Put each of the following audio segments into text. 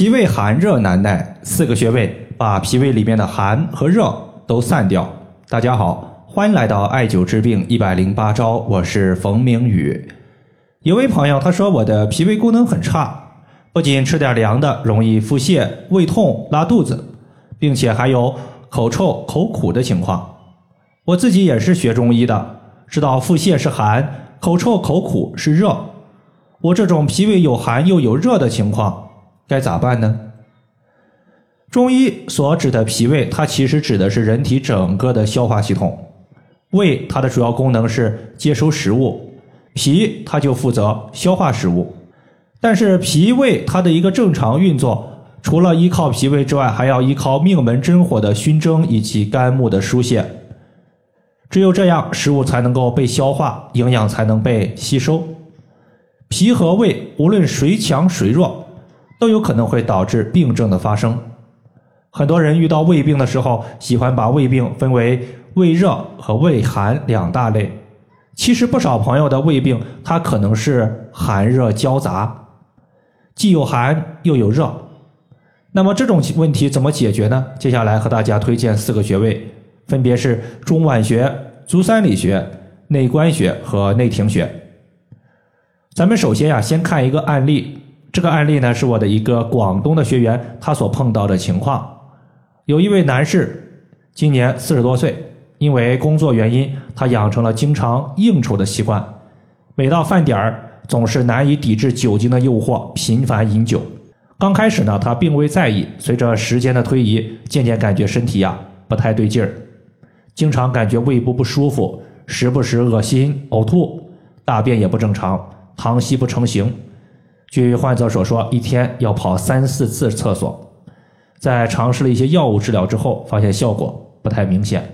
脾胃寒热难耐，四个穴位把脾胃里面的寒和热都散掉。大家好，欢迎来到艾灸治病一百零八招，我是冯明宇。有位朋友他说我的脾胃功能很差，不仅吃点凉的容易腹泻、胃痛、拉肚子，并且还有口臭、口苦的情况。我自己也是学中医的，知道腹泻是寒，口臭、口苦是热。我这种脾胃有寒又有热的情况。该咋办呢？中医所指的脾胃，它其实指的是人体整个的消化系统。胃它的主要功能是接收食物，脾它就负责消化食物。但是脾胃它的一个正常运作，除了依靠脾胃之外，还要依靠命门真火的熏蒸以及肝木的疏泄。只有这样，食物才能够被消化，营养才能被吸收。脾和胃无论谁强谁弱。都有可能会导致病症的发生。很多人遇到胃病的时候，喜欢把胃病分为胃热和胃寒两大类。其实不少朋友的胃病，它可能是寒热交杂，既有寒又有热。那么这种问题怎么解决呢？接下来和大家推荐四个穴位，分别是中脘穴、足三里穴、内关穴和内庭穴。咱们首先呀，先看一个案例。这个案例呢，是我的一个广东的学员他所碰到的情况。有一位男士，今年四十多岁，因为工作原因，他养成了经常应酬的习惯，每到饭点儿总是难以抵制酒精的诱惑，频繁饮酒。刚开始呢，他并未在意，随着时间的推移，渐渐感觉身体呀不太对劲儿，经常感觉胃部不舒服，时不时恶心、呕吐，大便也不正常，溏稀不成形。据患者所说，一天要跑三四次厕所。在尝试了一些药物治疗之后，发现效果不太明显。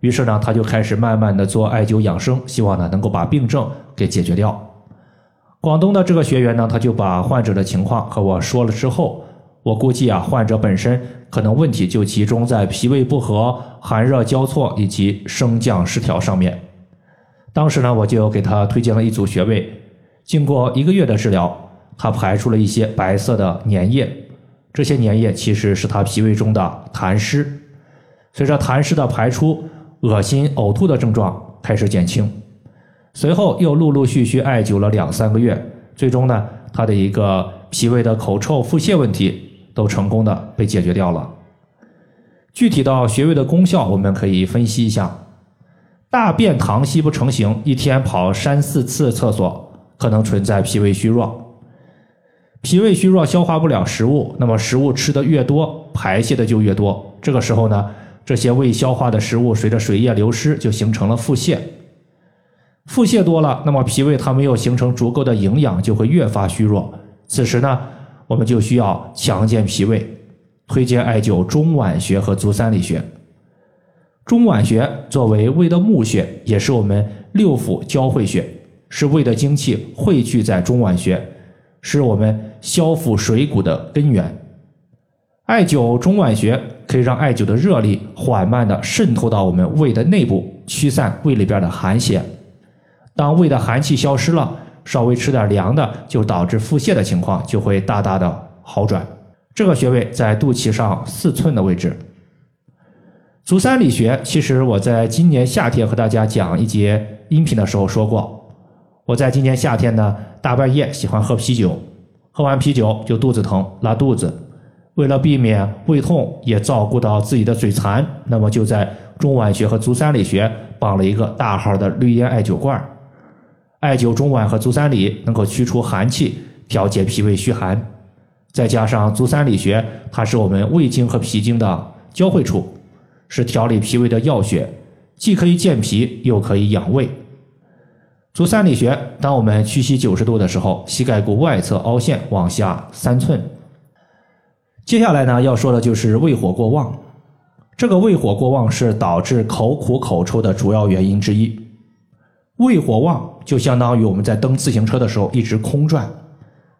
于是呢，他就开始慢慢的做艾灸养生，希望呢能够把病症给解决掉。广东的这个学员呢，他就把患者的情况和我说了之后，我估计啊，患者本身可能问题就集中在脾胃不和、寒热交错以及升降失调上面。当时呢，我就给他推荐了一组穴位，经过一个月的治疗。他排出了一些白色的粘液，这些粘液其实是他脾胃中的痰湿。随着痰湿的排出，恶心、呕吐的症状开始减轻。随后又陆陆续续艾灸了两三个月，最终呢，他的一个脾胃的口臭、腹泻问题都成功的被解决掉了。具体到穴位的功效，我们可以分析一下：大便溏稀不成形，一天跑三四次厕所，可能存在脾胃虚弱。脾胃虚弱，消化不了食物，那么食物吃的越多，排泄的就越多。这个时候呢，这些未消化的食物随着水液流失，就形成了腹泻。腹泻多了，那么脾胃它没有形成足够的营养，就会越发虚弱。此时呢，我们就需要强健脾胃，推荐艾灸中脘穴和足三里穴。中脘穴作为胃的募穴，也是我们六腑交汇穴，是胃的精气汇聚在中脘穴。是我们消腹水谷的根源。艾灸中脘穴可以让艾灸的热力缓慢的渗透到我们胃的内部，驱散胃里边的寒邪。当胃的寒气消失了，稍微吃点凉的，就导致腹泻的情况就会大大的好转。这个穴位在肚脐上四寸的位置。足三里穴，其实我在今年夏天和大家讲一节音频的时候说过。我在今年夏天呢，大半夜喜欢喝啤酒，喝完啤酒就肚子疼、拉肚子。为了避免胃痛，也照顾到自己的嘴馋，那么就在中脘穴和足三里穴绑了一个大号的绿烟艾灸罐。艾灸中脘和足三里，能够驱除寒气，调节脾胃虚寒。再加上足三里穴，它是我们胃经和脾经的交汇处，是调理脾胃的要穴，既可以健脾，又可以养胃。足三里穴，当我们屈膝九十度的时候，膝盖骨外侧凹陷往下三寸。接下来呢，要说的就是胃火过旺。这个胃火过旺是导致口苦口臭的主要原因之一。胃火旺就相当于我们在蹬自行车的时候一直空转。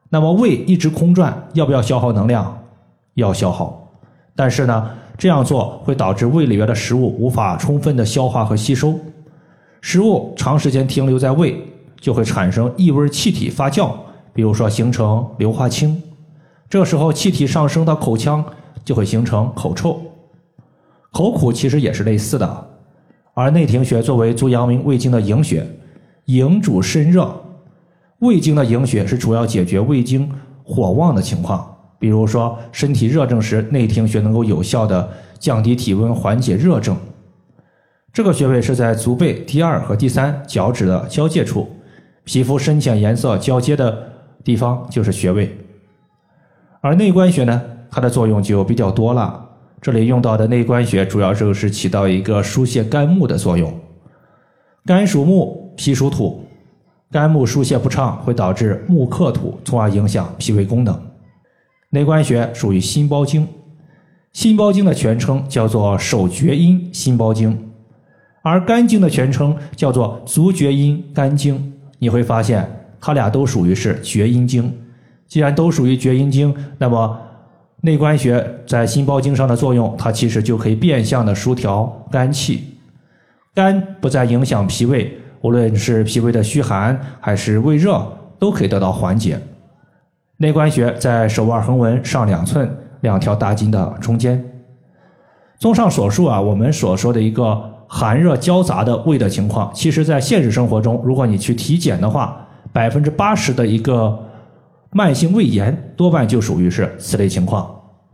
那么胃一直空转，要不要消耗能量？要消耗。但是呢，这样做会导致胃里边的食物无法充分的消化和吸收。食物长时间停留在胃，就会产生异味气体发酵，比如说形成硫化氢。这时候气体上升到口腔，就会形成口臭。口苦其实也是类似的。而内庭穴作为足阳明胃经的营穴，营主肾热，胃经的营穴是主要解决胃经火旺的情况。比如说身体热症时，内庭穴能够有效的降低体温，缓解热症。这个穴位是在足背第二和第三脚趾的交界处，皮肤深浅颜色交接的地方就是穴位。而内关穴呢，它的作用就比较多了。这里用到的内关穴，主要就是起到一个疏泄肝木的作用。肝属木，脾属土，肝木疏泄不畅，会导致木克土，从而影响脾胃功能。内关穴属于心包经，心包经的全称叫做手厥阴心包经，而肝经的全称叫做足厥阴肝经。你会发现，它俩都属于是厥阴经。既然都属于厥阴经，那么内关穴在心包经上的作用，它其实就可以变相的疏调肝气，肝不再影响脾胃，无论是脾胃的虚寒还是胃热，都可以得到缓解。内关穴在手腕横纹上两寸两条大筋的中间。综上所述啊，我们所说的一个寒热交杂的胃的情况，其实在现实生活中，如果你去体检的话，百分之八十的一个。慢性胃炎多半就属于是此类情况。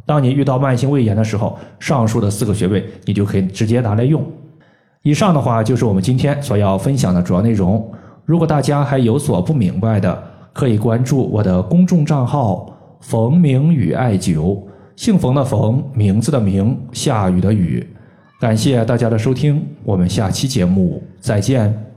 当你遇到慢性胃炎的时候，上述的四个穴位你就可以直接拿来用。以上的话就是我们今天所要分享的主要内容。如果大家还有所不明白的，可以关注我的公众账号“冯明宇艾灸”，姓冯的冯，名字的名，下雨的雨。感谢大家的收听，我们下期节目再见。